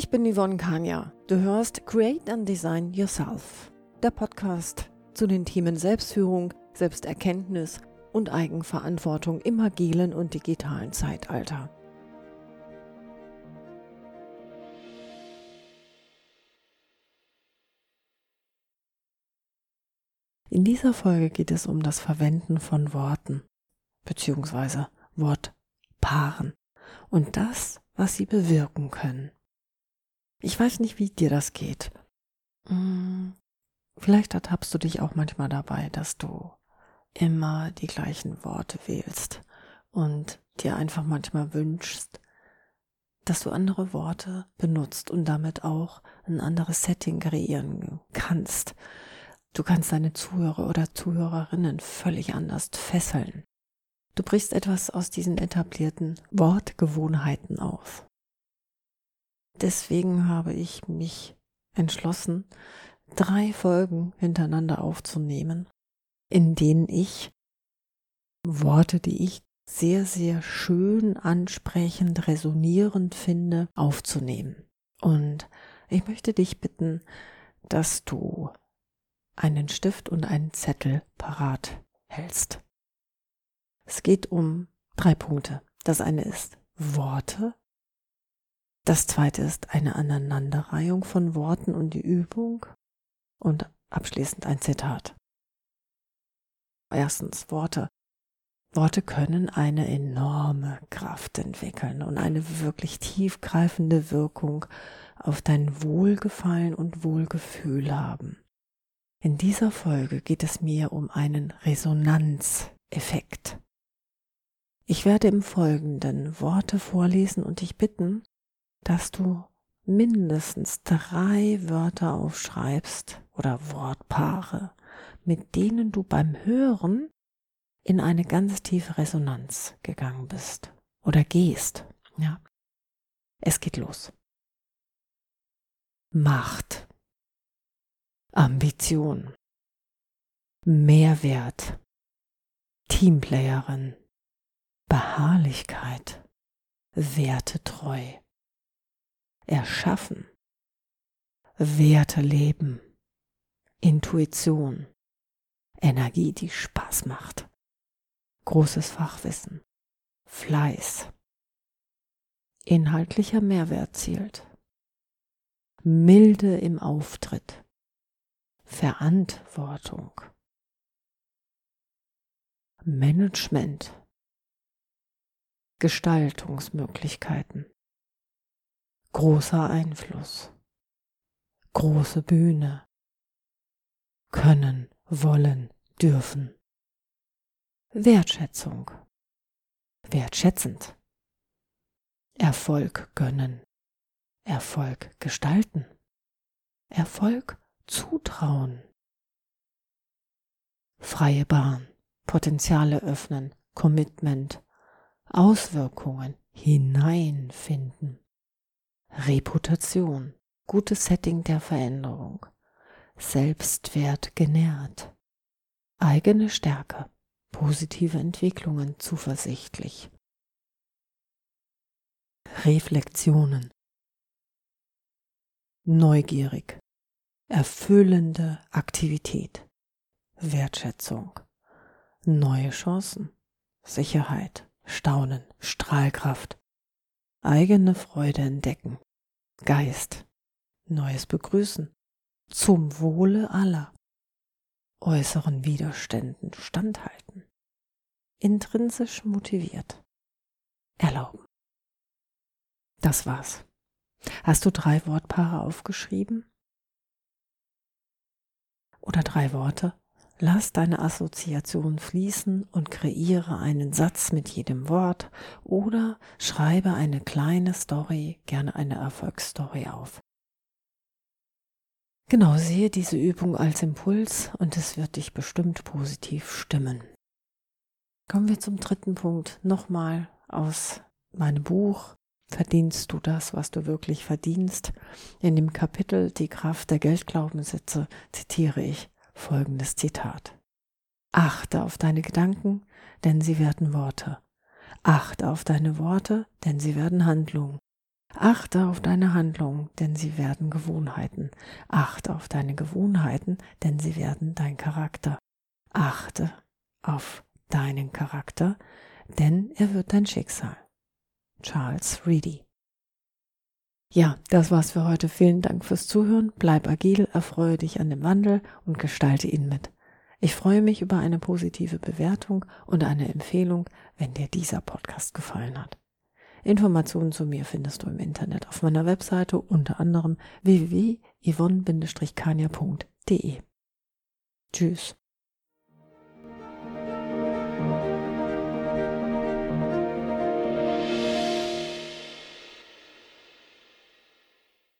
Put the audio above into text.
Ich bin Yvonne Kania. Du hörst Create and Design Yourself, der Podcast zu den Themen Selbstführung, Selbsterkenntnis und Eigenverantwortung im agilen und digitalen Zeitalter. In dieser Folge geht es um das Verwenden von Worten bzw. Wortpaaren und das, was sie bewirken können. Ich weiß nicht, wie dir das geht. Hm, vielleicht ertappst du dich auch manchmal dabei, dass du immer die gleichen Worte wählst und dir einfach manchmal wünschst, dass du andere Worte benutzt und damit auch ein anderes Setting kreieren kannst. Du kannst deine Zuhörer oder Zuhörerinnen völlig anders fesseln. Du brichst etwas aus diesen etablierten Wortgewohnheiten auf. Deswegen habe ich mich entschlossen, drei Folgen hintereinander aufzunehmen, in denen ich Worte, die ich sehr, sehr schön, ansprechend, resonierend finde, aufzunehmen. Und ich möchte dich bitten, dass du einen Stift und einen Zettel parat hältst. Es geht um drei Punkte. Das eine ist Worte. Das zweite ist eine Aneinanderreihung von Worten und die Übung. Und abschließend ein Zitat. Erstens Worte. Worte können eine enorme Kraft entwickeln und eine wirklich tiefgreifende Wirkung auf dein Wohlgefallen und Wohlgefühl haben. In dieser Folge geht es mir um einen Resonanzeffekt. Ich werde im Folgenden Worte vorlesen und dich bitten, dass du mindestens drei Wörter aufschreibst oder Wortpaare, mit denen du beim Hören in eine ganz tiefe Resonanz gegangen bist oder gehst. Ja. Es geht los. Macht. Ambition, Mehrwert, Teamplayerin, Beharrlichkeit, Wertetreu, Erschaffen, Werte leben, Intuition, Energie, die Spaß macht, großes Fachwissen, Fleiß, inhaltlicher Mehrwert zielt, Milde im Auftritt, Verantwortung, Management, Gestaltungsmöglichkeiten, großer Einfluss, große Bühne, können, wollen, dürfen, Wertschätzung, wertschätzend, Erfolg gönnen, Erfolg gestalten, Erfolg Zutrauen. Freie Bahn, Potenziale öffnen, Commitment, Auswirkungen hineinfinden. Reputation, gutes Setting der Veränderung, Selbstwert genährt, eigene Stärke, positive Entwicklungen zuversichtlich. Reflexionen, neugierig, erfüllende Aktivität, Wertschätzung, neue Chancen, Sicherheit, Staunen, Strahlkraft, eigene Freude entdecken, Geist, Neues begrüßen, zum Wohle aller, äußeren Widerständen standhalten, intrinsisch motiviert, erlauben. Das war's. Hast du drei Wortpaare aufgeschrieben? oder drei Worte. Lass deine Assoziation fließen und kreiere einen Satz mit jedem Wort oder schreibe eine kleine Story, gerne eine Erfolgsstory auf. Genau, sehe diese Übung als Impuls und es wird dich bestimmt positiv stimmen. Kommen wir zum dritten Punkt. Nochmal aus meinem Buch verdienst du das, was du wirklich verdienst. In dem Kapitel Die Kraft der Geldglaubenssätze zitiere ich folgendes Zitat. Achte auf deine Gedanken, denn sie werden Worte. Achte auf deine Worte, denn sie werden Handlungen. Achte auf deine Handlungen, denn sie werden Gewohnheiten. Achte auf deine Gewohnheiten, denn sie werden dein Charakter. Achte auf deinen Charakter, denn er wird dein Schicksal. Charles Reedy ja, das war's für heute. Vielen Dank fürs Zuhören. Bleib agil, erfreue dich an dem Wandel und gestalte ihn mit. Ich freue mich über eine positive Bewertung und eine Empfehlung, wenn dir dieser Podcast gefallen hat. Informationen zu mir findest du im Internet auf meiner Webseite unter anderem www.yvonne-kania.de. Tschüss.